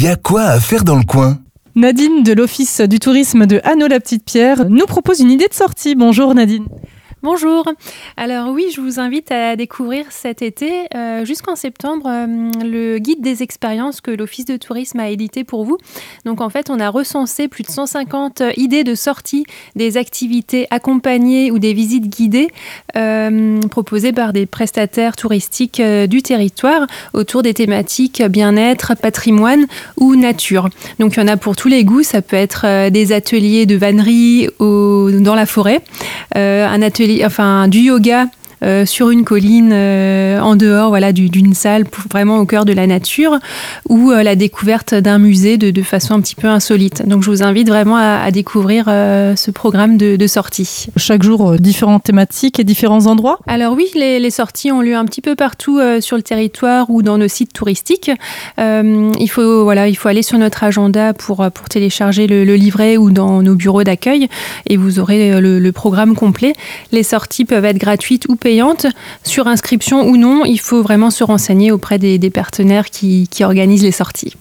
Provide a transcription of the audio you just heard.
Il y a quoi à faire dans le coin Nadine de l'Office du tourisme de Hanau-la-Petite-Pierre nous propose une idée de sortie. Bonjour Nadine. Bonjour. Alors oui, je vous invite à découvrir cet été, euh, jusqu'en septembre, euh, le guide des expériences que l'Office de tourisme a édité pour vous. Donc en fait, on a recensé plus de 150 idées de sortie des activités accompagnées ou des visites guidées euh, proposées par des prestataires touristiques du territoire autour des thématiques bien-être, patrimoine ou nature. Donc il y en a pour tous les goûts. Ça peut être des ateliers de vannerie dans la forêt, un atelier enfin du yoga euh, sur une colline euh, en dehors voilà, d'une salle vraiment au cœur de la nature ou euh, la découverte d'un musée de, façon un petit peu insolite. Donc je vous invite vraiment à, découvrir ce programme de, sortie. Chaque jour, différentes thématiques et différents endroits? Alors oui, les, sorties ont lieu un petit peu partout sur le territoire ou dans nos sites touristiques. il, faut, voilà, il faut aller sur notre agenda pour, pour télécharger le, livret ou dans nos bureaux d'accueil et vous aurez le, le programme complet. Les sorties peuvent être gratuites ou payantes sur inscription ou non, il faut vraiment se renseigner auprès des, partenaires qui organisent les sorties.